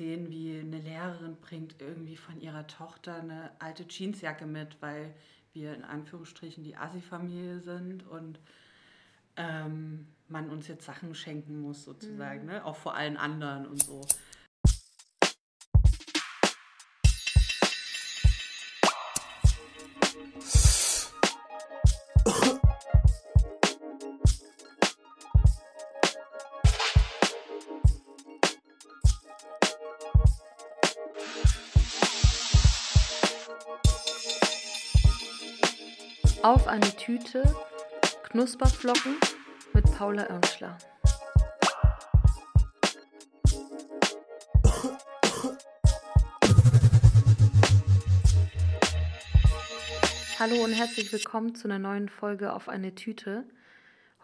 Szenen wie eine Lehrerin bringt irgendwie von ihrer Tochter eine alte Jeansjacke mit, weil wir in Anführungsstrichen die Assi-Familie sind und ähm, man uns jetzt Sachen schenken muss, sozusagen, mhm. ne? auch vor allen anderen und so. Auf eine Tüte Knusperflocken mit Paula Irmschler. Hallo und herzlich willkommen zu einer neuen Folge auf eine Tüte.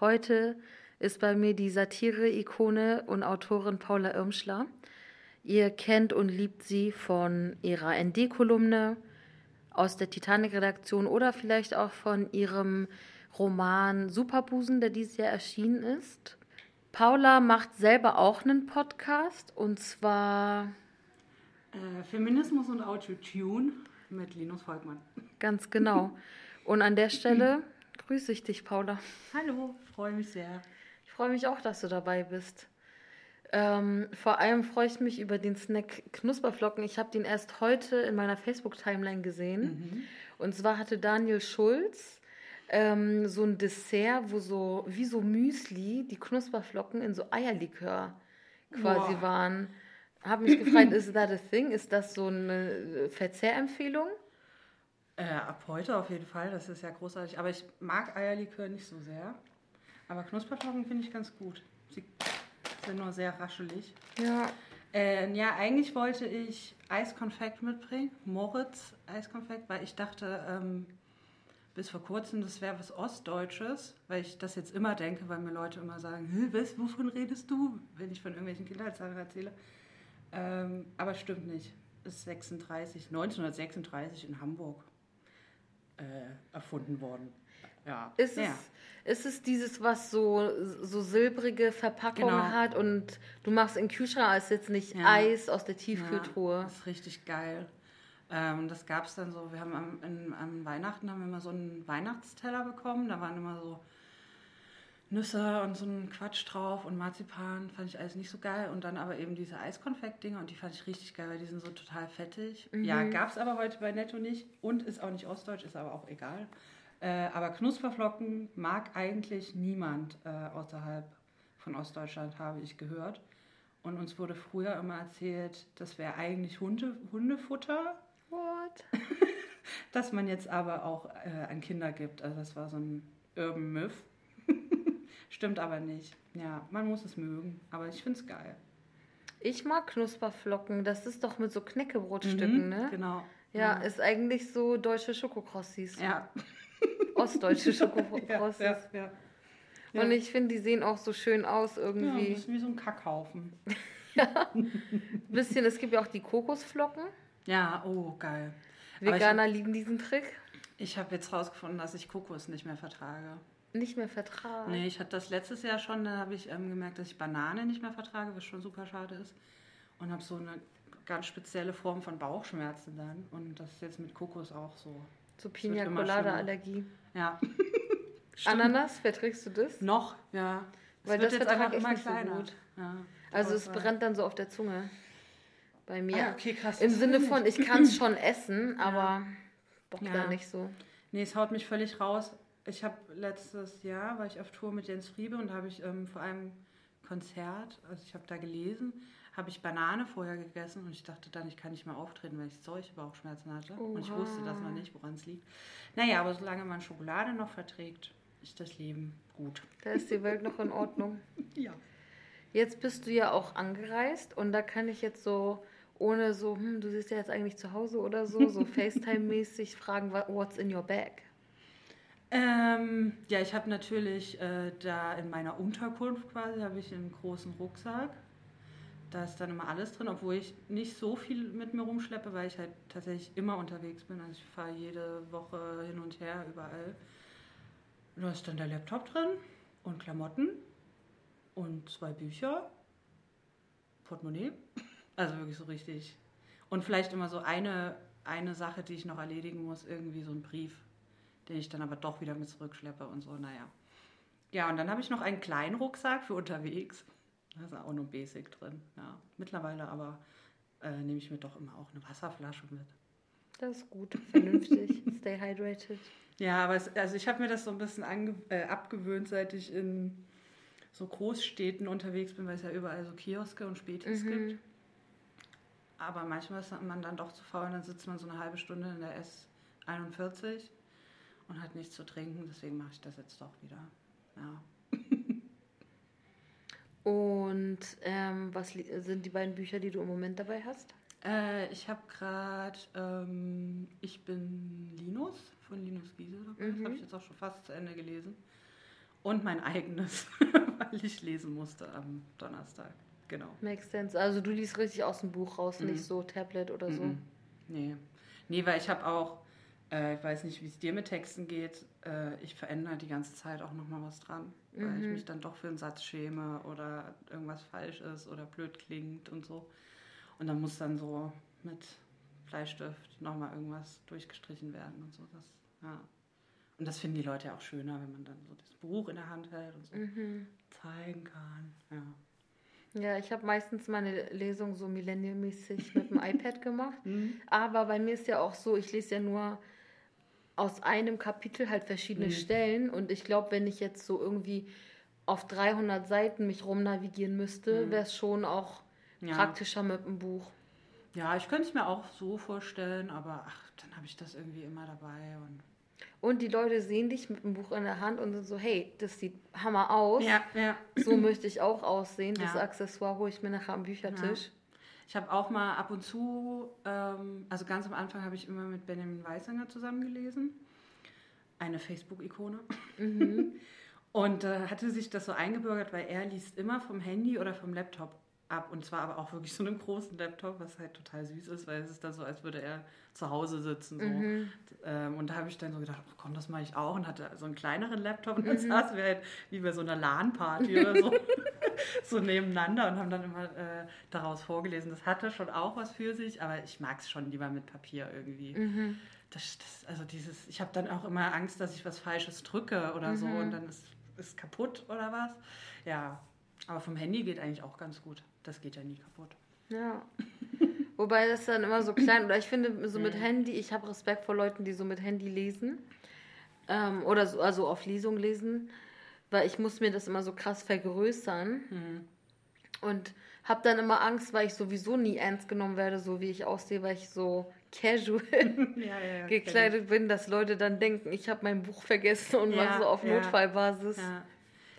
Heute ist bei mir die Satire-Ikone und Autorin Paula Irmschler. Ihr kennt und liebt sie von ihrer ND-Kolumne, aus der Titanic-Redaktion oder vielleicht auch von ihrem Roman Superbusen, der dieses Jahr erschienen ist. Paula macht selber auch einen Podcast und zwar äh, Feminismus und Autotune mit Linus Volkmann. Ganz genau. Und an der Stelle grüße ich dich, Paula. Hallo, freue mich sehr. Ich freue mich auch, dass du dabei bist. Ähm, vor allem freue ich mich über den Snack Knusperflocken. Ich habe den erst heute in meiner Facebook-Timeline gesehen. Mhm. Und zwar hatte Daniel Schulz ähm, so ein Dessert, wo so wie so Müsli die Knusperflocken in so Eierlikör quasi wow. waren. Habe mich gefragt, ist that a thing? Ist das so eine Verzehrempfehlung? Äh, ab heute auf jeden Fall, das ist ja großartig. Aber ich mag Eierlikör nicht so sehr. Aber Knusperflocken finde ich ganz gut. Sie sind nur sehr raschelig. Ja. Äh, ja, eigentlich wollte ich Eiskonfekt mitbringen, Moritz Eiskonfekt, weil ich dachte, ähm, bis vor kurzem, das wäre was Ostdeutsches, weil ich das jetzt immer denke, weil mir Leute immer sagen, was, wovon redest du, wenn ich von irgendwelchen Kindheitssachen erzähle. Ähm, aber stimmt nicht. Ist 36, 1936 in Hamburg äh, erfunden worden. Ja. Ist, ja. Es, ist es dieses, was so, so silbrige Verpackungen genau. hat und du machst in Kühlschrank als jetzt nicht ja. Eis aus der Tiefkühltruhe. Ja, das ist richtig geil. Ähm, das gab es dann so, wir haben am, in, am Weihnachten haben wir immer so einen Weihnachtsteller bekommen, da waren immer so Nüsse und so ein Quatsch drauf und Marzipan, fand ich alles nicht so geil. Und dann aber eben diese Eiskonfekt-Dinger und die fand ich richtig geil, weil die sind so total fettig. Mhm. Ja, gab es aber heute bei Netto nicht und ist auch nicht ostdeutsch, ist aber auch egal. Äh, aber Knusperflocken mag eigentlich niemand äh, außerhalb von Ostdeutschland, habe ich gehört. Und uns wurde früher immer erzählt, das wäre eigentlich Hunde, Hundefutter. What? das man jetzt aber auch äh, an Kinder gibt. Also das war so ein Urban Myth. Stimmt aber nicht. Ja, man muss es mögen. Aber ich finde es geil. Ich mag Knusperflocken. Das ist doch mit so Knäckebrotstücken, mhm, ne? Genau. Ja, ja, ist eigentlich so deutsche Schokokrossis. Ja ostdeutsche Schokokrosses. ja, ja, ja. Und ich finde, die sehen auch so schön aus irgendwie. Ja, ein bisschen wie so ein Kackhaufen. ja, ein bisschen. Es gibt ja auch die Kokosflocken. Ja, oh, geil. Veganer hab, lieben diesen Trick. Ich habe jetzt rausgefunden, dass ich Kokos nicht mehr vertrage. Nicht mehr vertrage? Nee, ich hatte das letztes Jahr schon, da habe ich ähm, gemerkt, dass ich Banane nicht mehr vertrage, was schon super schade ist. Und habe so eine ganz spezielle Form von Bauchschmerzen dann. Und das ist jetzt mit Kokos auch so. So Pina Colada Allergie. Ja. Ananas, verträgst du das? Noch, ja. Es Weil das jetzt einfach immer kleiner. So gut. Ja, also es brennt dann so auf der Zunge. Bei mir. Ah, okay, krass. Im Sinne von, ich kann es schon essen, aber ja. Bock ja. da nicht so. Nee, es haut mich völlig raus. Ich habe letztes Jahr, war ich auf Tour mit Jens Friebe und habe ich ähm, vor einem Konzert, also ich habe da gelesen, habe ich Banane vorher gegessen und ich dachte dann, ich kann nicht mehr auftreten, weil ich solche Bauchschmerzen hatte. Oha. Und ich wusste das noch nicht, woran es liegt. Naja, aber solange man Schokolade noch verträgt, ist das Leben gut. Da ist die Welt noch in Ordnung. ja. Jetzt bist du ja auch angereist und da kann ich jetzt so, ohne so, hm, du siehst ja jetzt eigentlich zu Hause oder so, so FaceTime-mäßig fragen, what's in your bag? Ähm, ja, ich habe natürlich äh, da in meiner Unterkunft quasi, habe ich einen großen Rucksack da ist dann immer alles drin, obwohl ich nicht so viel mit mir rumschleppe, weil ich halt tatsächlich immer unterwegs bin. Also ich fahre jede Woche hin und her überall. Da ist dann der Laptop drin und Klamotten und zwei Bücher, Portemonnaie Also wirklich so richtig. Und vielleicht immer so eine, eine Sache, die ich noch erledigen muss, irgendwie so ein Brief, den ich dann aber doch wieder mit zurückschleppe und so, naja. Ja, und dann habe ich noch einen kleinen Rucksack für unterwegs. Da ist auch nur Basic drin. Ja, mittlerweile aber äh, nehme ich mir doch immer auch eine Wasserflasche mit. Das ist gut, vernünftig. Stay hydrated. Ja, aber es, also ich habe mir das so ein bisschen ange, äh, abgewöhnt, seit ich in so Großstädten unterwegs bin, weil es ja überall so Kioske und Spätis Mhm. gibt. Aber manchmal ist man dann doch zu faul, dann sitzt man so eine halbe Stunde in der S41 und hat nichts zu trinken. Deswegen mache ich das jetzt doch wieder. Ja. Und ähm, was sind die beiden Bücher, die du im Moment dabei hast? Äh, ich habe gerade ähm, Ich bin Linus von Linus Giese dabei. Das Mhm. habe ich jetzt auch schon fast zu Ende gelesen. Und mein eigenes, weil ich lesen musste am Donnerstag. Genau. Makes sense. Also du liest richtig aus dem Buch raus, Mhm. nicht so Tablet oder so. Mhm. Nee. Nee, weil ich habe auch, äh, ich weiß nicht, wie es dir mit Texten geht, äh, ich verändere die ganze Zeit auch nochmal was dran, weil ich Mhm. mich dann doch für einen Satz schäme oder irgendwas falsch ist oder blöd klingt und so. Und dann muss dann so mit Bleistift nochmal irgendwas durchgestrichen werden und so. Das, ja. Und das finden die Leute ja auch schöner, wenn man dann so das Buch in der Hand hält und so Mhm. zeigen kann. Ja. Ja, ich habe meistens meine Lesung so millenniummäßig mit dem iPad gemacht. Mhm. Aber bei mir ist ja auch so, ich lese ja nur aus einem Kapitel halt verschiedene Mhm. Stellen. Und ich glaube, wenn ich jetzt so irgendwie auf 300 Seiten mich rumnavigieren müsste, Mhm. wäre es schon auch Ja. praktischer mit dem Buch. Ja, ich könnte es mir auch so vorstellen, aber ach, dann habe ich das irgendwie immer dabei. Und Und die Leute sehen dich mit dem Buch in der Hand und sind so, hey, das sieht Hammer aus. ja, ja. So möchte ich auch aussehen. Das Ja. Accessoire hole ich mir nachher am Büchertisch. Ich habe auch mal ab und zu, ähm, also ganz am Anfang habe ich immer mit Benjamin Weisanger zusammengelesen. Eine Facebook-Ikone. Mhm. Und äh, hatte sich das so eingebürgert, weil er liest immer vom Handy oder vom Laptop ab. Und zwar aber auch wirklich so einem großen Laptop, was halt total süß ist, weil es ist dann so, als würde er zu Hause sitzen. So. Mhm. Ähm, und da habe ich dann so gedacht, ach komm, das mache ich auch. Und hatte so einen kleineren Laptop und dann saßen wir halt wie bei so einer LAN-Party oder so, so nebeneinander und haben dann immer äh, daraus vorgelesen. Das hatte schon auch was für sich, aber ich mag es schon lieber mit Papier irgendwie. Mhm. Das, das, also dieses, ich habe dann auch immer Angst, dass ich was Falsches drücke oder so Mhm. und dann ist es kaputt oder was. Ja, aber vom Handy geht eigentlich auch ganz gut. Das geht ja nie kaputt. Ja. Wobei das dann immer so klein, oder ich finde so mit. Handy, ich habe Respekt vor Leuten, die so mit Handy lesen. Ähm, oder so, also auf Lesung lesen, weil ich muss mir das immer so krass vergrößern Mhm. und habe dann immer Angst, weil ich sowieso nie ernst genommen werde, so wie ich aussehe, weil ich so casual Ja, ja, gekleidet bin, dass Leute dann denken, ich habe mein Buch vergessen und Ja, mache so auf. Notfallbasis. Ja.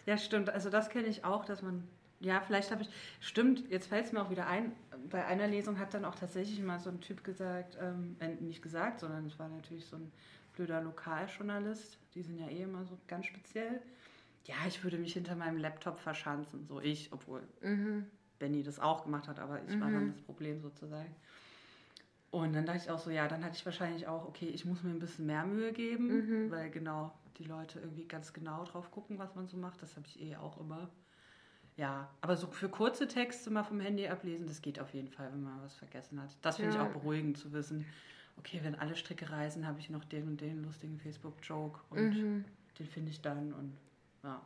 ja, stimmt. Also das kenne ich auch, dass man, ja, vielleicht habe ich, stimmt, jetzt fällt es mir auch wieder ein, bei einer Lesung hat dann auch tatsächlich mal so ein Typ gesagt, ähm, äh, nicht gesagt, sondern es war natürlich so ein blöder Lokaljournalist, die sind ja eh immer so ganz speziell. Ja, ich würde mich hinter meinem Laptop verschanzen, so ich, obwohl Mhm. Benny das auch gemacht hat, aber ich war dann das Problem sozusagen. Und dann dachte ich auch so, ja, dann hatte ich wahrscheinlich auch, okay, ich muss mir ein bisschen mehr Mühe geben, Mhm. weil genau die Leute irgendwie ganz genau drauf gucken, was man so macht. Das habe ich eh auch immer. Ja, aber so für kurze Texte mal vom Handy ablesen, das geht auf jeden Fall, wenn man was vergessen hat. Das finde Ja. ich auch beruhigend zu wissen. Okay, wenn alle Stricke reisen, habe ich noch den und den lustigen Facebook-Joke und Mhm. den finde ich dann und ja.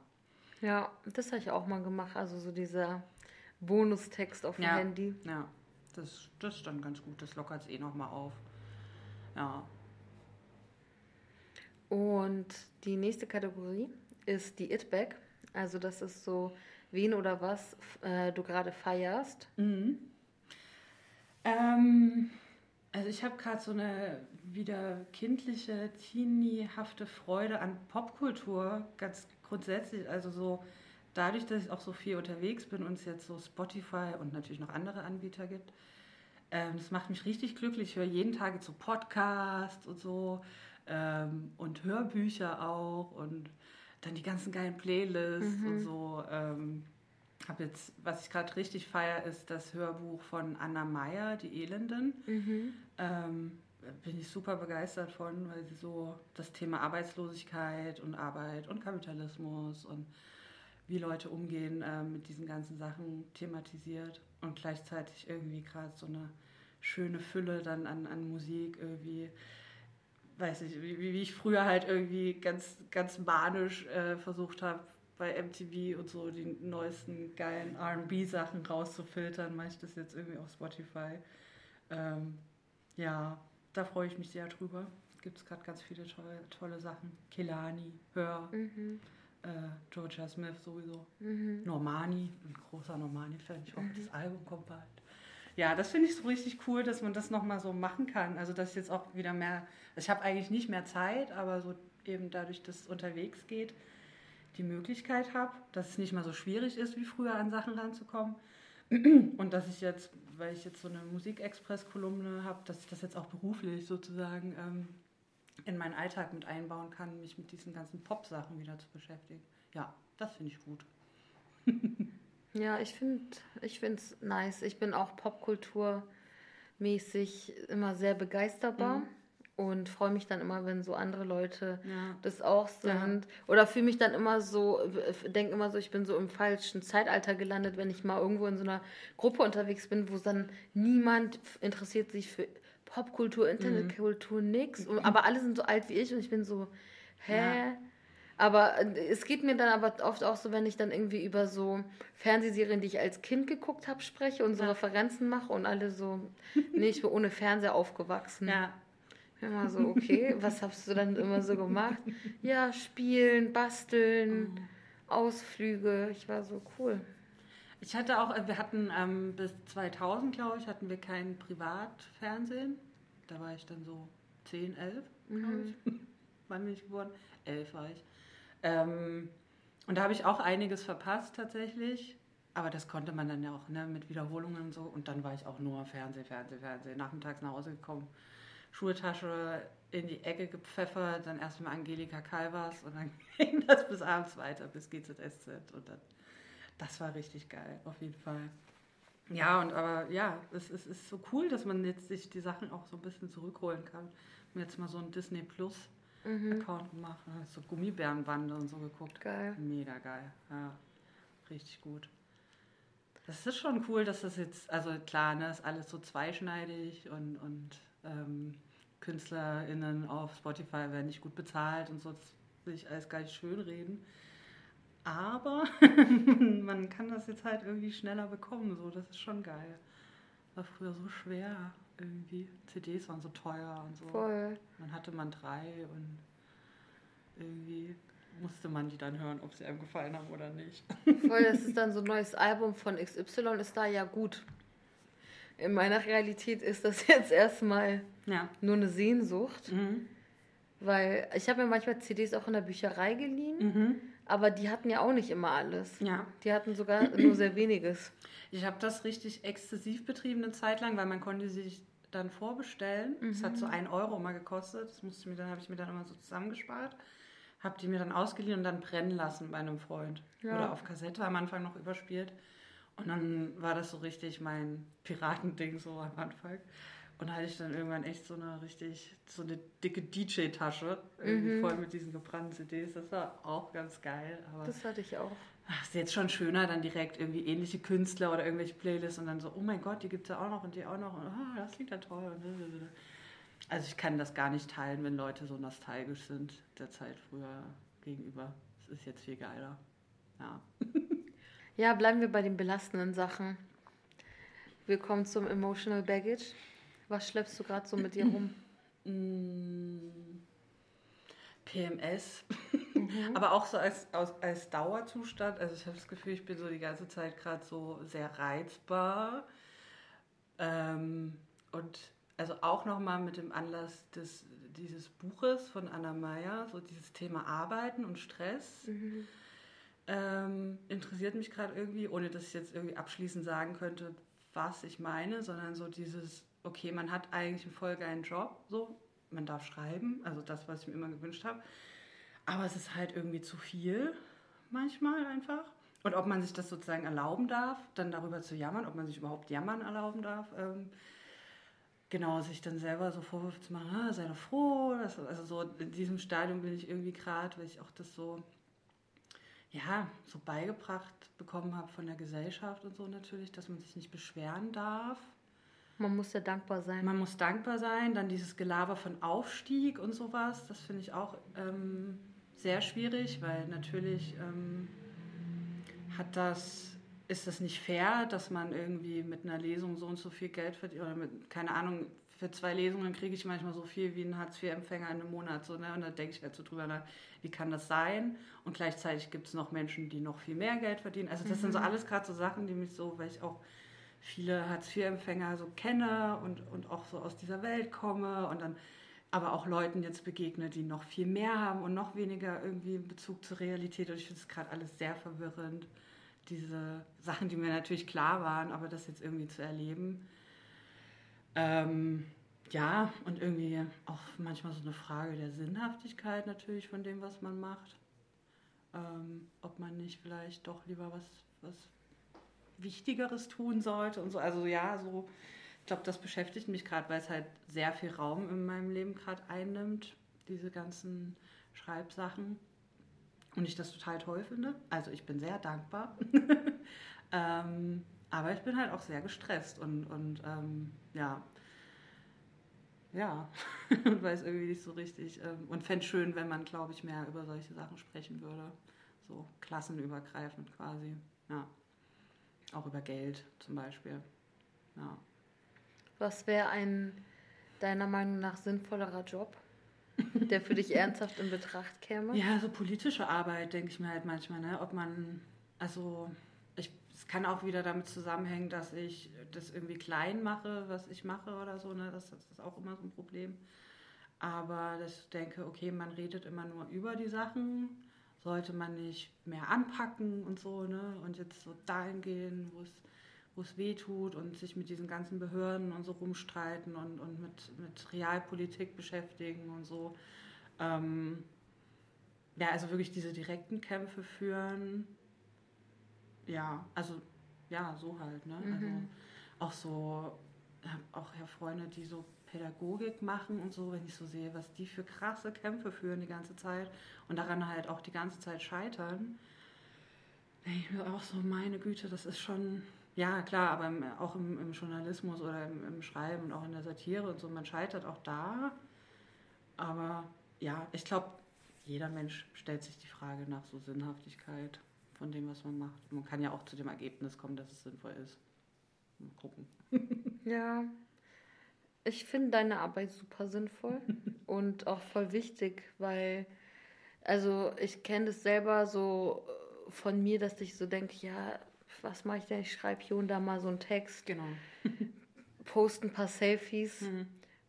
Ja, das habe ich auch mal gemacht. Also so dieser Bonustext auf dem Ja. Handy. Ja, das, das ist dann ganz gut. Das lockert es eh nochmal auf. Ja. Und die nächste Kategorie ist die It-Bag. Also das ist so, wen oder was äh, du gerade feierst. Mhm. Ähm, also ich habe gerade so eine wieder kindliche, teeniehafte Freude an Popkultur, ganz grundsätzlich. Also so dadurch, dass ich auch so viel unterwegs bin und es jetzt so Spotify und natürlich noch andere Anbieter gibt. Ähm, das macht mich richtig glücklich. Ich höre jeden Tag jetzt so Podcasts und so ähm, und Hörbücher auch und dann die ganzen geilen Playlists und so. Ähm, hab jetzt, was ich gerade richtig feier, ist das Hörbuch von Anna Meyer, Die Elenden. Ähm, bin ich super begeistert von, weil sie so das Thema Arbeitslosigkeit und Arbeit und Kapitalismus und wie Leute umgehen äh, mit diesen ganzen Sachen thematisiert und gleichzeitig irgendwie gerade so eine schöne Fülle dann an, an Musik irgendwie weiß ich, wie, wie ich früher halt irgendwie ganz, ganz manisch äh, versucht habe, bei MTV und so die neuesten geilen RB-Sachen rauszufiltern, mache ich das jetzt irgendwie auf Spotify. Ähm, ja, da freue ich mich sehr drüber. Gibt es gerade ganz viele tolle, tolle Sachen. Kelani, Hör, mhm. äh, Georgia Smith sowieso. Mhm. Normani, ein großer Normani-Fan. Ich hoffe, mhm. das Album kommt bald. Ja, das finde ich so richtig cool, dass man das nochmal so machen kann. Also, dass ich jetzt auch wieder mehr, ich habe eigentlich nicht mehr Zeit, aber so eben dadurch, dass es unterwegs geht, die Möglichkeit habe, dass es nicht mal so schwierig ist, wie früher an Sachen ranzukommen. Und dass ich jetzt, weil ich jetzt so eine Musikexpress-Kolumne habe, dass ich das jetzt auch beruflich sozusagen ähm, in meinen Alltag mit einbauen kann, mich mit diesen ganzen Pop-Sachen wieder zu beschäftigen. Ja, das finde ich gut. ja, ich finde ich es nice. Ich bin auch popkulturmäßig immer sehr begeisterbar. Mhm und freue mich dann immer, wenn so andere Leute ja. das auch sind. Ja. Oder fühle mich dann immer so, denke immer so, ich bin so im falschen Zeitalter gelandet, wenn ich mal irgendwo in so einer Gruppe unterwegs bin, wo dann niemand interessiert sich für Popkultur, Internetkultur, mhm. nix. Und, aber alle sind so alt wie ich und ich bin so, hä? Ja. Aber äh, es geht mir dann aber oft auch so, wenn ich dann irgendwie über so Fernsehserien, die ich als Kind geguckt habe, spreche und so ja. Referenzen mache und alle so, nee, ich bin ohne Fernseher aufgewachsen. Ja. Immer so, okay, was hast du dann immer so gemacht? Ja, spielen, basteln, oh. Ausflüge. Ich war so cool. Ich hatte auch, wir hatten ähm, bis 2000, glaube ich, hatten wir kein Privatfernsehen. Da war ich dann so 10, 11, glaube mhm. ich. Wann bin ich geboren? 11 war ich. Ähm, und da habe ich auch einiges verpasst tatsächlich. Aber das konnte man dann ja auch ne, mit Wiederholungen und so. Und dann war ich auch nur Fernseh, Fernseh, Fernseh. Nachmittags nach Hause gekommen Schultasche in die Ecke gepfeffert, dann erstmal Angelika Calvas und dann ging das bis abends weiter, bis GZSZ. Und dann, das war richtig geil, auf jeden Fall. Ja, und aber ja, es, es ist so cool, dass man jetzt sich die Sachen auch so ein bisschen zurückholen kann. Ich habe jetzt mal so einen Disney Plus mhm. Account gemacht, so Gummibärenbande und so geguckt. Geil. Mega geil, ja, richtig gut. Das ist schon cool, dass das jetzt, also klar, ne, ist alles so zweischneidig und, und ähm, KünstlerInnen auf Spotify werden nicht gut bezahlt und so, das will ich alles gar nicht schön reden. Aber man kann das jetzt halt irgendwie schneller bekommen, so, das ist schon geil. War früher so schwer irgendwie. CDs waren so teuer und so. Voll. Dann hatte man drei und irgendwie musste man die dann hören, ob sie einem gefallen haben oder nicht. Voll, das ist dann so ein neues Album von XY, ist da ja gut in meiner Realität ist das jetzt erstmal ja. nur eine Sehnsucht. Mhm. Weil ich habe mir manchmal CDs auch in der Bücherei geliehen, mhm. aber die hatten ja auch nicht immer alles. Ja. Die hatten sogar nur sehr weniges. Ich habe das richtig exzessiv betrieben eine Zeit lang, weil man konnte sich dann vorbestellen. Mhm. Das hat so ein Euro mal gekostet. Das musste mir dann habe ich mir dann immer so zusammengespart, habe die mir dann ausgeliehen und dann brennen lassen bei einem Freund ja. oder auf Kassette am Anfang noch überspielt. Und dann war das so richtig mein Piratending so am Anfang. Und da hatte ich dann irgendwann echt so eine richtig, so eine dicke DJ-Tasche, irgendwie mhm. voll mit diesen gebrannten CDs. Das war auch ganz geil. Aber das hatte ich auch. Ach, ist jetzt schon schöner, dann direkt irgendwie ähnliche Künstler oder irgendwelche Playlists und dann so, oh mein Gott, die gibt es ja auch noch und die auch noch. Und oh, das klingt ja toll. Also ich kann das gar nicht teilen, wenn Leute so nostalgisch sind der Zeit früher gegenüber. Es ist jetzt viel geiler. Ja. Ja, bleiben wir bei den belastenden Sachen. Wir kommen zum Emotional Baggage. Was schleppst du gerade so mit dir rum? Mm, PMS. Mhm. Aber auch so als, als, als Dauerzustand. Also ich habe das Gefühl, ich bin so die ganze Zeit gerade so sehr reizbar. Ähm, und also auch nochmal mit dem Anlass des, dieses Buches von Anna Meyer, so dieses Thema Arbeiten und Stress. Mhm ähm, interessiert mich gerade irgendwie, ohne dass ich jetzt irgendwie abschließend sagen könnte, was ich meine, sondern so dieses, okay, man hat eigentlich einen voll geilen Job, so, man darf schreiben, also das, was ich mir immer gewünscht habe, aber es ist halt irgendwie zu viel manchmal einfach. Und ob man sich das sozusagen erlauben darf, dann darüber zu jammern, ob man sich überhaupt jammern erlauben darf, ähm, genau, sich dann selber so Vorwürfe zu machen, ah, sei doch froh, das, also so in diesem Stadium bin ich irgendwie gerade, weil ich auch das so ja, so beigebracht bekommen habe von der Gesellschaft und so natürlich, dass man sich nicht beschweren darf. Man muss ja dankbar sein. Man muss dankbar sein. Dann dieses Gelaber von Aufstieg und sowas, das finde ich auch ähm, sehr schwierig, weil natürlich ähm, hat das, ist das nicht fair, dass man irgendwie mit einer Lesung so und so viel Geld verdient oder mit, keine Ahnung, für zwei Lesungen kriege ich manchmal so viel wie ein Hartz-IV-Empfänger in einem Monat. So, ne? Und da denke ich halt so drüber nach, wie kann das sein? Und gleichzeitig gibt es noch Menschen, die noch viel mehr Geld verdienen. Also das mhm. sind so mhm. alles gerade so Sachen, die mich so, weil ich auch viele Hartz-IV-Empfänger so kenne und, und auch so aus dieser Welt komme und dann aber auch Leuten jetzt begegne, die noch viel mehr haben und noch weniger irgendwie in Bezug zur Realität. Und ich finde es gerade alles sehr verwirrend, diese Sachen, die mir natürlich klar waren, aber das jetzt irgendwie zu erleben. Ähm, ja, und irgendwie auch manchmal so eine Frage der Sinnhaftigkeit natürlich von dem, was man macht. Ähm, ob man nicht vielleicht doch lieber was, was Wichtigeres tun sollte und so. Also ja, so, ich glaube, das beschäftigt mich gerade, weil es halt sehr viel Raum in meinem Leben gerade einnimmt, diese ganzen Schreibsachen. Und ich das total toll finde. Also ich bin sehr dankbar. ähm, aber ich bin halt auch sehr gestresst und, und ähm, ja, ja, und weiß irgendwie nicht so richtig. Ähm, und fände es schön, wenn man, glaube ich, mehr über solche Sachen sprechen würde. So klassenübergreifend quasi. Ja. Auch über Geld zum Beispiel. Ja. Was wäre ein deiner Meinung nach sinnvollerer Job, der für dich ernsthaft in Betracht käme? Ja, so politische Arbeit, denke ich mir halt manchmal, ne? Ob man, also es kann auch wieder damit zusammenhängen, dass ich das irgendwie klein mache, was ich mache oder so, ne? Das, das ist auch immer so ein Problem. Aber ich denke, okay, man redet immer nur über die Sachen sollte man nicht mehr anpacken und so, ne? Und jetzt so dahin gehen, wo es wo es weh tut und sich mit diesen ganzen Behörden und so rumstreiten und, und mit, mit Realpolitik beschäftigen und so. Ähm, ja, also wirklich diese direkten Kämpfe führen. Ja, also ja, so halt, ne? Also mhm. Also auch so, auch ja, Freunde, die so Pädagogik machen und so, wenn ich so sehe, was die für krasse Kämpfe führen die ganze Zeit und daran halt auch die ganze Zeit scheitern, denke ich mir auch so, meine Güte, das ist schon, ja klar, aber im, auch im, im, Journalismus oder im, im, Schreiben und auch in der Satire und so, man scheitert auch da. Aber ja, ich glaube, jeder Mensch stellt sich die Frage nach so Sinnhaftigkeit von dem, was man macht. Man kann ja auch zu dem Ergebnis kommen, dass es sinnvoll ist. Mal gucken. Ja, ich finde deine Arbeit super sinnvoll und auch voll wichtig, weil, also ich kenne das selber so äh, von mir, dass ich so denke, ja, was mache ich denn? Ich schreibe hier und da mal so einen Text, genau. poste ein paar Selfies mhm.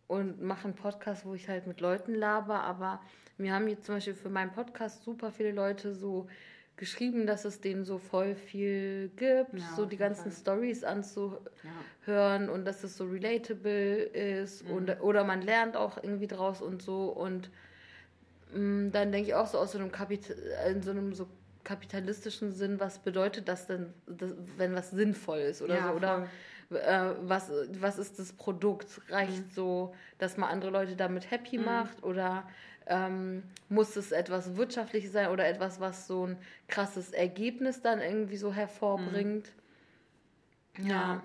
und mache einen Podcast, wo ich halt mit Leuten laber, aber mir haben jetzt zum Beispiel für meinen Podcast super viele Leute so geschrieben, dass es denen so voll viel gibt, ja, so die ganzen Stories anzuhören ja. und dass es so relatable ist mhm. und, oder man lernt auch irgendwie draus und so und mh, mm, dann denke ich auch so aus so einem Kapital, in so einem so kapitalistischen Sinn, was bedeutet das denn, wenn was sinnvoll ist oder ja, so oder äh, was, was ist das Produkt? Reicht mhm. so, dass man andere Leute damit happy mhm. macht oder ähm, muss es etwas Wirtschaftliches sein oder etwas, was so ein krasses Ergebnis dann irgendwie so hervorbringt? Mhm. Ja.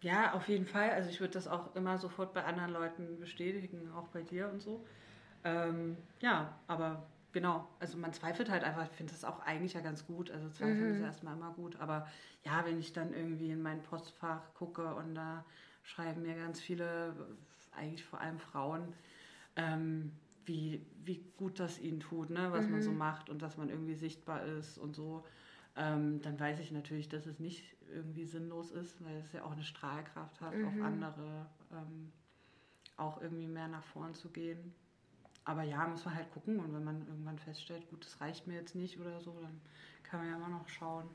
Ja, auf jeden Fall. Also ich würde das auch immer sofort bei anderen Leuten bestätigen, auch bei dir und so. Ähm, ja, aber genau, also man zweifelt halt einfach, ich finde das auch eigentlich ja ganz gut. Also zweifeln mhm. ist erstmal immer gut. Aber ja, wenn ich dann irgendwie in mein Postfach gucke und da schreiben mir ganz viele, eigentlich vor allem Frauen, ähm, wie, wie gut das ihnen tut, ne? was mhm. man so mhm. macht und dass man irgendwie sichtbar ist und so, ähm, dann weiß ich natürlich, dass es nicht irgendwie sinnlos ist, weil es ja auch eine Strahlkraft hat, mhm. auf andere ähm, auch irgendwie mehr nach vorn zu gehen. Aber ja, muss man halt gucken und wenn man irgendwann feststellt, gut, das reicht mir jetzt nicht oder so, dann kann man ja immer noch schauen.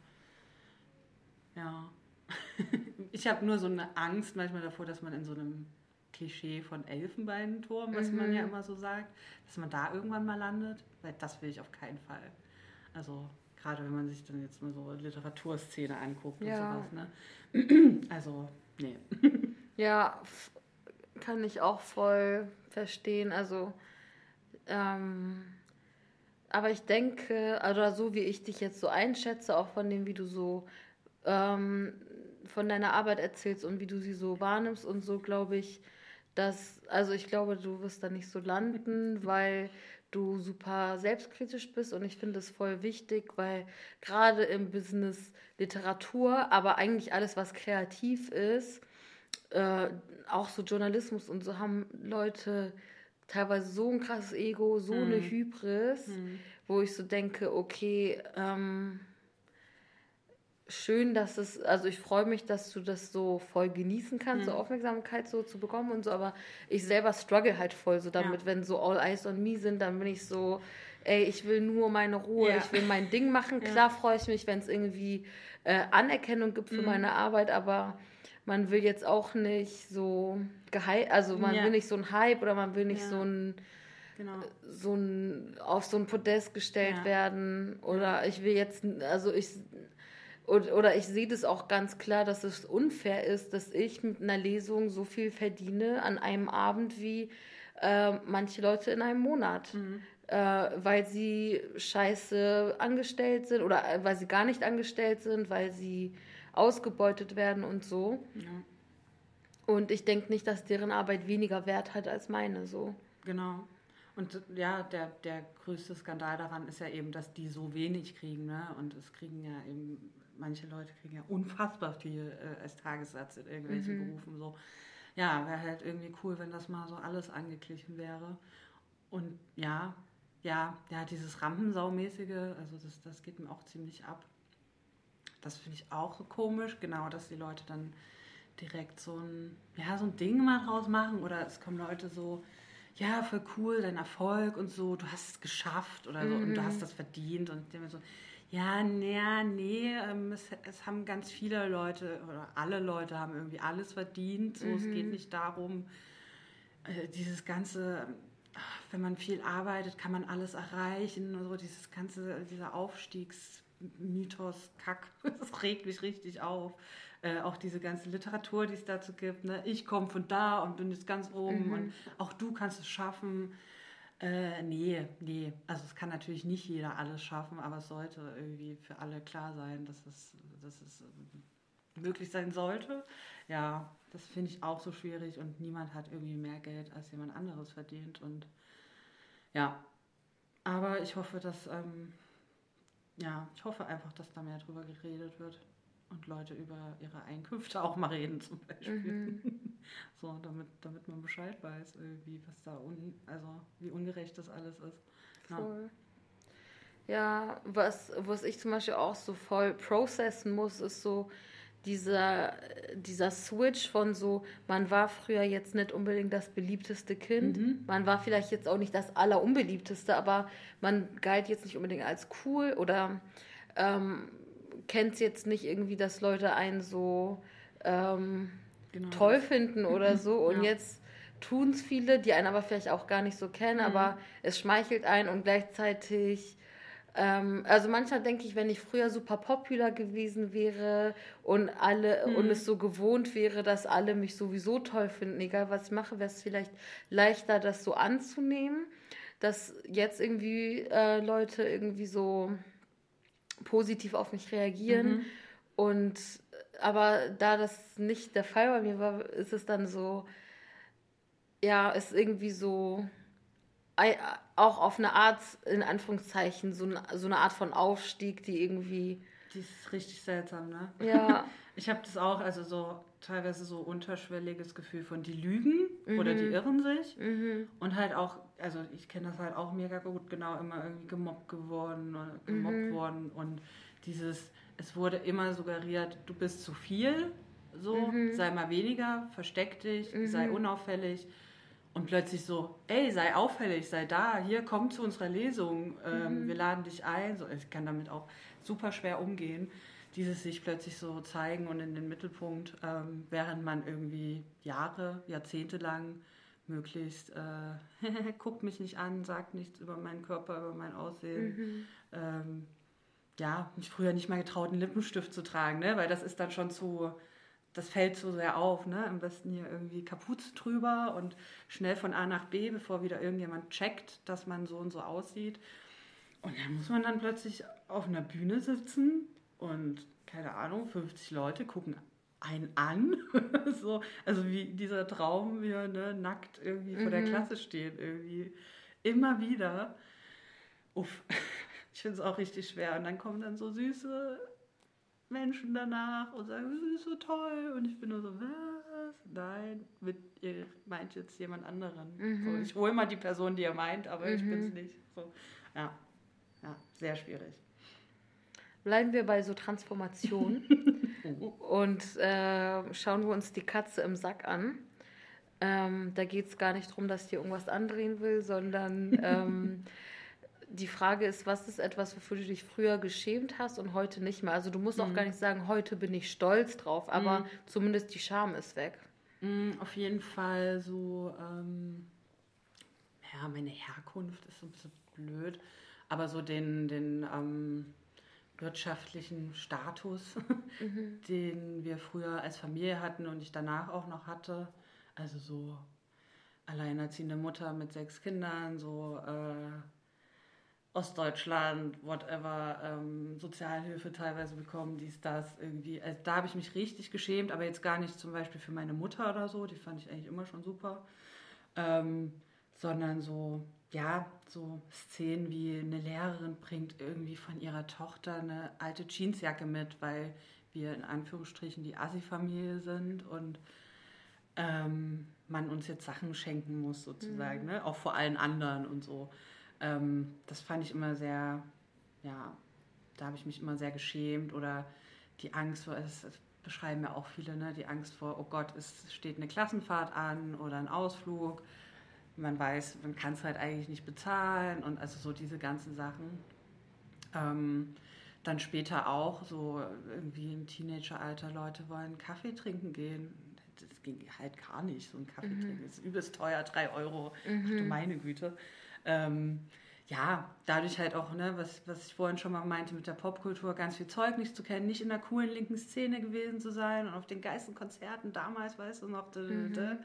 Ja. ich habe nur so eine Angst manchmal davor, dass man in so einem Klischee von Elfenbeinturm, was mhm. man ja mhm. immer so sagt, dass man da irgendwann mal landet, weil das will ich auf keinen Fall. Also gerade wenn man sich dann jetzt mal so Literaturszene anguckt ja. und sowas, ne? Also, nee. Ja, kann ich auch voll verstehen. Also ähm, aber ich denke, oder so wie ich dich jetzt so einschätze, auch von dem, wie du so ähm, von deiner Arbeit erzählst und wie du sie so wahrnimmst und so, glaube ich, dass, also ich glaube, du wirst da nicht so landen, weil du super selbstkritisch bist und ich finde es voll wichtig, weil gerade im Business Literatur, aber eigentlich alles, was kreativ ist, äh, auch so Journalismus und so haben Leute teilweise so ein krasses Ego, so hm. eine Hybris, hm. wo ich so denke, okay, ähm, schön, dass es, also ich freue mich, dass du das so voll genießen kannst, mhm. so Aufmerksamkeit so zu bekommen und so, aber ich selber struggle halt voll so damit, ja. wenn so All Eyes on Me sind, dann bin ich so, ey, ich will nur meine Ruhe, ja. ich will mein Ding machen. Ja. Klar freue ich mich, wenn es irgendwie äh, Anerkennung gibt für mhm. meine Arbeit, aber man will jetzt auch nicht so gehypt, also man will nicht so ein Hype oder man will nicht so ein Genau. so ein, auf so ein Podest gestellt werden. Oder ich will jetzt, also ich oder ich sehe das auch ganz klar, dass es unfair ist, dass ich mit einer Lesung so viel verdiene an einem Abend wie äh, manche Leute in einem Monat. Mhm. Äh, weil sie scheiße angestellt sind oder äh, weil sie gar nicht angestellt sind, weil sie ausgebeutet werden und so. Ja. Und ich denke nicht, dass deren Arbeit weniger Wert hat als meine so. Genau. Und ja, der, der größte Skandal daran ist ja eben, dass die so wenig kriegen. Ne? Und es kriegen ja eben manche Leute kriegen ja unfassbar viel äh, als Tagessatz in irgendwelchen mhm. Berufen. So. Ja, wäre halt irgendwie cool, wenn das mal so alles angeglichen wäre. Und ja, ja, ja, dieses Rampensaumäßige, also das, das geht mir auch ziemlich ab. Das finde ich auch so komisch, genau, dass die Leute dann direkt so ein, ja, so ein Ding mal draus machen oder es kommen Leute so, ja, voll cool, dein Erfolg und so, du hast es geschafft oder so mhm. und du hast mhm. das verdient und ich denke mir so, ja, nee, nee, ähm, es, es, haben ganz viele Leute oder alle Leute haben irgendwie alles verdient. So, mhm. es geht mhm. nicht darum, äh, dieses ganze, wenn man viel arbeitet, kann man alles erreichen. So, dieses ganze, dieser Aufstiegsmythos, Kack, das regt mich richtig auf. Äh, auch diese ganze Literatur, die es dazu gibt. Ne? Ich komme von da und bin jetzt ganz oben mhm. und auch du kannst es schaffen. Äh, nee, nee. Also es kann natürlich nicht jeder alles schaffen, aber es sollte irgendwie für alle klar sein, dass es, dass es äh, möglich sein sollte. Ja, das finde ich auch so schwierig und niemand hat irgendwie mehr Geld als jemand anderes verdient. Und ja, aber ich hoffe, dass, ähm, ja, ich hoffe einfach, dass da mehr drüber geredet wird und Leute über ihre Einkünfte auch mal reden zum Beispiel. Mhm. So, damit, damit man Bescheid weiß, irgendwie, was da un, also wie ungerecht das alles ist. Voll. Ja, was, was ich zum Beispiel auch so voll processen muss, ist so dieser, dieser Switch von so, man war früher jetzt nicht unbedingt das beliebteste Kind, mhm. man war vielleicht jetzt auch nicht das allerunbeliebteste, aber man galt jetzt nicht unbedingt als cool oder ähm, kennt es jetzt nicht irgendwie, dass Leute einen so ähm, genau. toll finden oder so. Und ja. jetzt tun es viele, die einen aber vielleicht auch gar nicht so kennen, mhm. aber es schmeichelt einen und gleichzeitig. Ähm, also manchmal denke ich, wenn ich früher super popular gewesen wäre und alle mhm. und es so gewohnt wäre, dass alle mich sowieso toll finden, egal was ich mache, wäre es vielleicht leichter, das so anzunehmen, dass jetzt irgendwie äh, Leute irgendwie so positiv auf mich reagieren. Mhm. Und aber da das nicht der Fall bei mir war, ist es dann so, ja, ist irgendwie so auch auf eine Art, in Anführungszeichen, so eine, so eine Art von Aufstieg, die irgendwie. Die ist richtig seltsam, ne? Ja. Ich habe das auch, also so teilweise so unterschwelliges Gefühl von die lügen mhm. oder die mhm. irren sich. Mhm. Und halt auch, also ich kenne das halt auch mega gut, genau, immer irgendwie gemobbt geworden oder gemobbt mhm. worden. Und dieses, es wurde immer suggeriert, du bist zu viel, so, mhm. sei mal weniger, versteck dich, sei mhm. unauffällig. Und plötzlich so, ey, sei auffällig, sei da, hier, komm zu unserer Lesung, ähm, wir laden dich ein. So, ich kann damit auch super schwer umgehen dieses sich plötzlich so zeigen und in den Mittelpunkt, ähm, während man irgendwie Jahre, Jahrzehnte lang möglichst, äh, guckt mich nicht an, sagt nichts über meinen Körper, über mein Aussehen. Mhm. Ähm, ja, mich früher nicht mal getraut, einen Lippenstift zu tragen, ne? weil das ist dann schon zu, das fällt so sehr auf. Ne? Am besten hier irgendwie Kapuze drüber und schnell von A nach B, bevor wieder irgendjemand checkt, dass man so und so aussieht. Und dann muss man dann plötzlich auf einer Bühne sitzen und, keine Ahnung, 50 Leute gucken einen an. so, also wie dieser Traum, wie er ne, nackt irgendwie mhm. vor der mhm. Klasse steht, irgendwie. Immer wieder. Uff, ich finde es auch richtig schwer. Und dann kommen dann so süße Menschen danach und sagen, das ist so toll. Und ich bin nur so, was? Nein, mit, ihr meint jetzt jemand anderen. Mhm. So, ich hole mal die Person, die ihr meint, aber mhm. ich bin es nicht. So, ja. ja, sehr schwierig. Bleiben wir bei so Transformation und äh, schauen wir uns die Katze im Sack an. Ähm, da geht es gar nicht darum, dass ich dir irgendwas andrehen will, sondern ähm, die Frage ist, was ist etwas, wofür du dich früher geschämt hast und heute nicht mehr? Also du musst auch mhm. gar nicht sagen, heute bin ich stolz drauf, aber mhm. zumindest die Scham ist weg. Mhm, auf jeden Fall so, ähm, ja, meine Herkunft ist so ein bisschen blöd, aber so den, den ähm, wirtschaftlichen Status, mhm. den wir früher als Familie hatten und ich danach auch noch hatte, also so alleinerziehende Mutter mit sechs Kindern, so... Äh, Ostdeutschland, whatever, ähm, Sozialhilfe teilweise bekommen, dies, das irgendwie. Also da habe ich mich richtig geschämt, aber jetzt gar nicht zum Beispiel für meine Mutter oder so, die fand ich eigentlich immer schon super, ähm, sondern so, ja, so Szenen wie eine Lehrerin bringt irgendwie von ihrer Tochter eine alte Jeansjacke mit, weil wir in Anführungsstrichen die Assi-Familie sind und ähm, man uns jetzt Sachen schenken muss sozusagen, mhm. ne? auch vor allen anderen und so. Ähm, das fand ich immer sehr, ja, da habe ich mich immer sehr geschämt oder die Angst vor, es beschreiben ja auch viele, ne, die Angst vor, oh Gott, es steht eine Klassenfahrt an oder ein Ausflug. Man weiß, man kann es halt eigentlich nicht bezahlen und also so diese ganzen Sachen. Ähm, dann später auch so irgendwie im Teenageralter Leute wollen Kaffee trinken gehen. Das ging halt gar nicht, so ein Kaffee mhm. trinken. Das ist übelst teuer, drei Euro. Mhm. Ach du mhm. meine Güte ähm, ja, dadurch halt auch, ne, was, was ich vorhin schon mal meinte mit der Popkultur, ganz viel Zeug nicht zu kennen, nicht in der coolen linken Szene gewesen zu sein und auf den geilsten Konzerten damals, weißt du noch, mhm.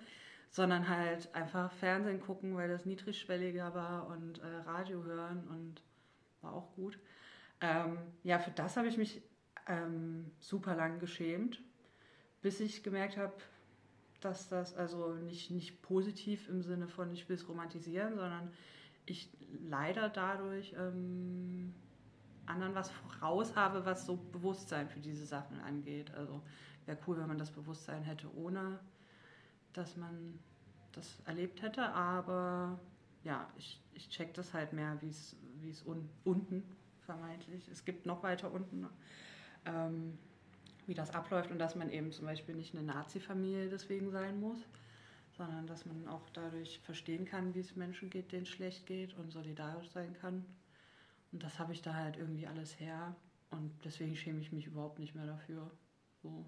sondern halt einfach Fernsehen gucken, weil das niedrigschwelliger war und äh, Radio hören und war auch gut. Ähm, ja, für das habe ich mich ähm, super lang geschämt, bis ich gemerkt habe, dass das also nicht, nicht positiv im Sinne von ich will es romantisieren, sondern ich leider dadurch ähm, anderen was voraus habe, was so Bewusstsein für diese Sachen angeht. Also wäre cool, wenn man das Bewusstsein hätte, ohne dass man das erlebt hätte. Aber ja, ich, ich check das halt mehr, wie es un, unten vermeintlich, es gibt noch weiter unten, ähm, wie das abläuft und dass man eben zum Beispiel nicht eine Nazi-Familie deswegen sein muss sondern dass man auch dadurch verstehen kann, wie es Menschen geht, denen es schlecht geht und solidarisch sein kann. Und das habe ich da halt irgendwie alles her und deswegen schäme ich mich überhaupt nicht mehr dafür. So.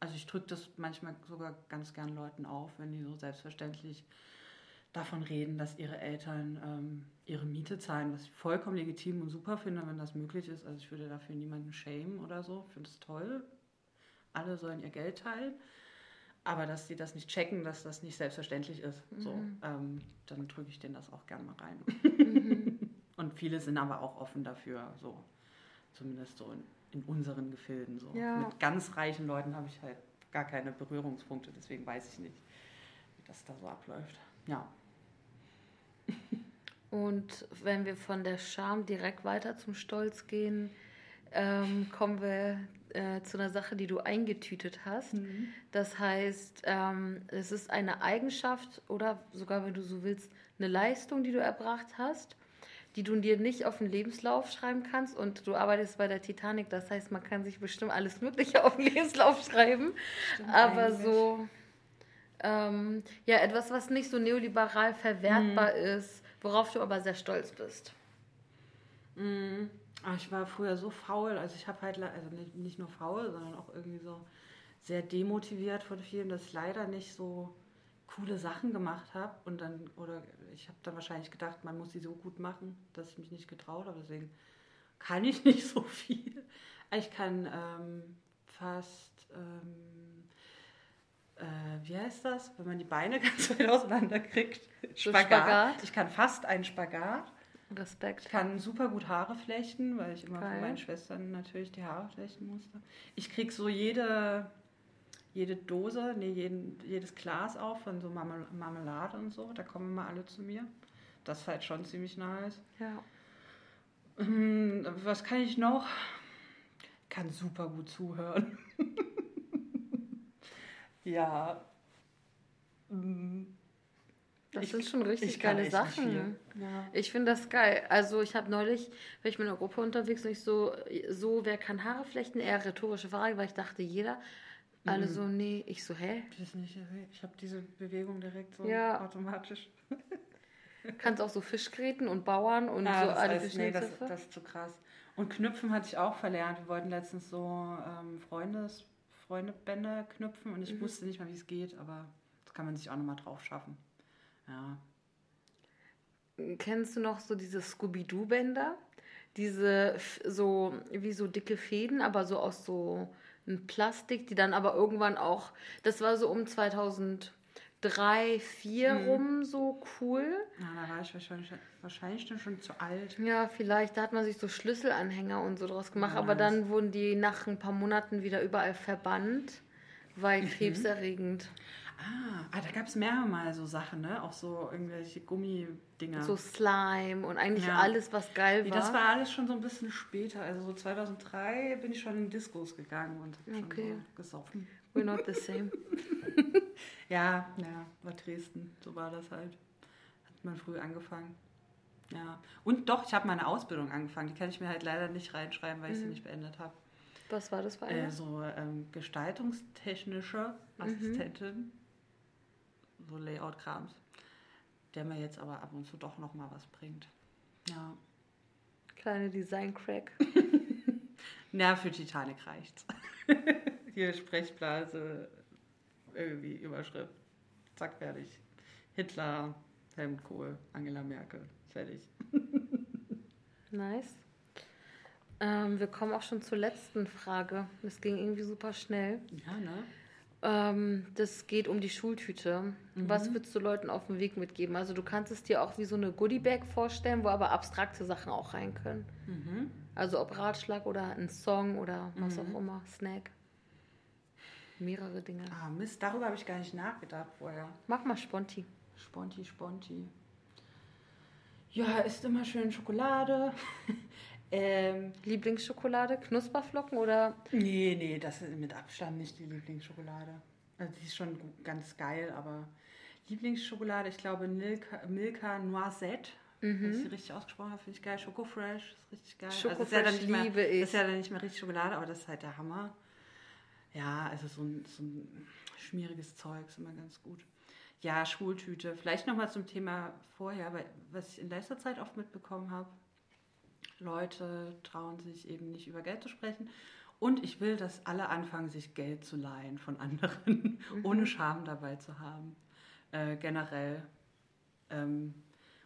Also ich drücke das manchmal sogar ganz gern Leuten auf, wenn die so selbstverständlich davon reden, dass ihre Eltern ähm, ihre Miete zahlen, was ich vollkommen legitim und super finde, wenn das möglich ist. Also ich würde dafür niemanden schämen oder so. Ich finde es toll. Alle sollen ihr Geld teilen aber dass sie das nicht checken, dass das nicht selbstverständlich ist. Mhm. So, ähm, dann drücke ich denen das auch gerne mal rein. Mhm. Und viele sind aber auch offen dafür, so zumindest so in, in unseren Gefilden. So. Ja. Mit ganz reichen Leuten habe ich halt gar keine Berührungspunkte, deswegen weiß ich nicht, wie das da so abläuft. Ja. Und wenn wir von der Scham direkt weiter zum Stolz gehen, ähm, kommen wir äh, zu einer Sache, die du eingetütet hast. Mhm. Das heißt, ähm, es ist eine Eigenschaft oder sogar, wenn du so willst, eine Leistung, die du erbracht hast, die du dir nicht auf den Lebenslauf schreiben kannst. Und du arbeitest bei der Titanic, das heißt, man kann sich bestimmt alles Mögliche auf den Lebenslauf schreiben. Stimmt Aber eigentlich. so, ähm, ja, etwas, was nicht so neoliberal verwertbar mhm. ist, worauf du aber sehr stolz bist. Mhm. Ah, ich war früher so faul, also ich habe halt, also nicht nur faul, sondern auch irgendwie so sehr demotiviert von vielen, dass ich leider nicht so coole Sachen gemacht habe und dann, oder ich habe dann wahrscheinlich gedacht, man muss sie so gut machen, dass ich mich nicht getraut habe, deswegen kann ich nicht so viel. Ich kann ähm, fast, ähm, äh, wie heißt das, wenn man die Beine ganz weit auseinander kriegt? Spagat. Spagat. Ich kann fast einen Spagat. Respekt. Ich kann super gut Haare flechten, weil ich immer Geil. von meinen Schwestern natürlich die Haare flechten musste. Ich krieg so jede, jede Dose, nee, jeden, jedes Glas auf von so Marmel- Marmelade und so. Da kommen immer alle zu mir. Das ist halt schon ziemlich nice. Ja. Hm, Was kann ich noch? Kann super gut zuhören. ja. Hm, Das Ich- sind schon richtig geile Sachen. Ja. Ich finde das geil. Also ich habe neulich, war ich mit einer Gruppe unterwegs und ich so, so, wer kann Haare flechten? Eher rhetorische Frage, weil ich dachte, jeder. Alle Mhm. so, nee. Ich so, hä? Ich weiß nicht, ich habe diese Bewegung direkt so Ja. automatisch. Kannst auch so Fischgräten und Bauern und Ah, so das, alle heißt, nee, das, das ist zu krass. Und Knüpfen hatte ich auch verlernt. Wir wollten letztens so ähm, Freundes, Freundebänder knüpfen und ich Mhm. wusste nicht mal, wie es geht, aber das kann man sich auch nochmal drauf schaffen. Ja. Kennst du noch so diese Scooby-Doo-Bänder? Diese so, wie so dicke Fäden, aber so aus so ein Plastik, die dann aber irgendwann auch, das war so um 2003, 2004 Mhm. rum so cool. Na, da war ich wahrscheinlich, wahrscheinlich dann schon zu alt. Ja, vielleicht, da hat man sich so Schlüsselanhänger und so draus gemacht, Ja, aber nice. dann wurden die nach ein paar Monaten wieder überall verbannt, weil Mhm. krebserregend. Ah, ah da gab es mehrere Mal so Sachen, ne? Auch so irgendwelche Gummidinger. So Slime und eigentlich Ja. alles, was geil war. das war alles schon so ein bisschen später. Also so 2003 bin ich schon in Discos gegangen und hab Okay. schon so gesoffen. We're not the same. Ja, ja, war Dresden. So war das halt. Hat man früh angefangen. Ja. Und doch, ich habe meine Ausbildung angefangen. Die kann ich mir halt leider nicht reinschreiben, weil ich sie Mhm. nicht beendet habe. Was war das für eine? Äh, so ähm, gestaltungstechnische Mhm. So Layout-Krams. Der mir jetzt aber ab und zu doch noch mal was bringt. Ja. Kleine Design-Crack. Na, für Titanic reicht's. Hier Sprechblase, irgendwie Überschrift. Zack, fertig. Hitler, Helmut Kohl, Angela Merkel. Fertig. Nice. Ähm, wir kommen auch schon zur letzten Frage. Das ging irgendwie super schnell. Ja, ne? Ähm, das geht um die Schultüte. Mhm. Was würdest du Leuten auf dem Weg mitgeben? Also du kannst es dir auch wie so eine Goodiebag vorstellen, wo aber abstrakte Sachen auch rein können. Mhm. Also ob Ratschlag oder ein Song oder was Mhm. auch immer, Snack. Mehrere Dinge. Ah, Mist, darüber habe ich gar nicht nachgedacht vorher. Mach mal Sponti. Sponti, Sponti. Ja, isst immer schön Schokolade. ähm, Lieblingsschokolade, Knusperflocken oder nee, nee, das ist mit Abstand nicht die Lieblingsschokolade. Also die ist schon ganz geil, aber Lieblingsschokolade, ich glaube Milka, Milka Noisette. Wenn ich sie richtig ausgesprochen habe, finde ich geil. Schoko Fresh ist richtig geil. Schoko also ist ja dann Fresh nicht mehr, liebe ich. Ist ja dann nicht mehr richtig Schokolade, aber das ist halt der Hammer. Ja, also so ein, so ein schmieriges Zeug ist immer ganz gut. Ja, Schultüte. Vielleicht nochmal zum Thema vorher, weil was ich in letzter Zeit oft mitbekommen habe, Leute trauen sich eben nicht über Geld zu sprechen. Und ich will, dass alle anfangen, sich Geld zu leihen von anderen, ohne Scham dabei zu haben. Äh, generell. Ähm,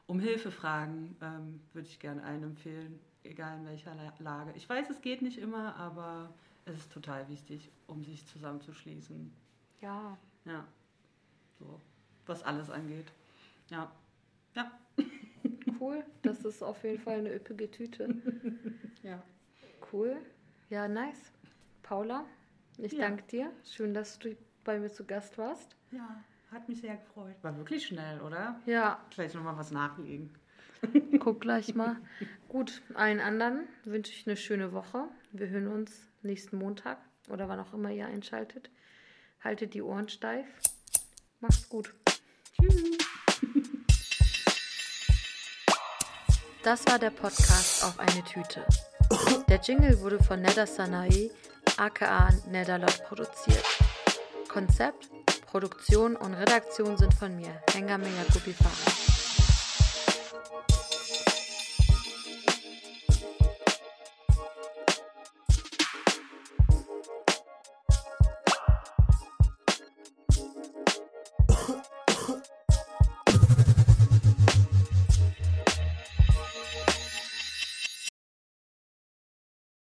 um Hilfe fragen ähm, würde ich gerne allen empfehlen, egal in welcher La- Lage. Ich weiß, es geht nicht immer, aber es ist total wichtig, um sich zusammenzuschließen. ja, Ja, so, was alles angeht. Ja, ja, cool. Das ist auf jeden Fall eine üppige Tüte. ja. Cool. Ja, nice. Paula, ich Ja. danke dir. Schön, dass du bei mir zu Gast warst. Ja, hat mich sehr gefreut. War wirklich schnell, oder? Ja, Vielleicht nochmal was nachlegen. guck gleich mal. Gut, allen anderen wünsche ich eine schöne Woche. Wir hören uns nächsten Montag oder wann auch immer ihr einschaltet. Haltet die Ohren steif. Macht's gut. Tschüss. Das war der Podcast auf eine Tüte. Der Jingle wurde von Neda Sanae, aka Nedalot, produziert. Konzept, Produktion und Redaktion sind von mir, Hengame Yakubi Farah.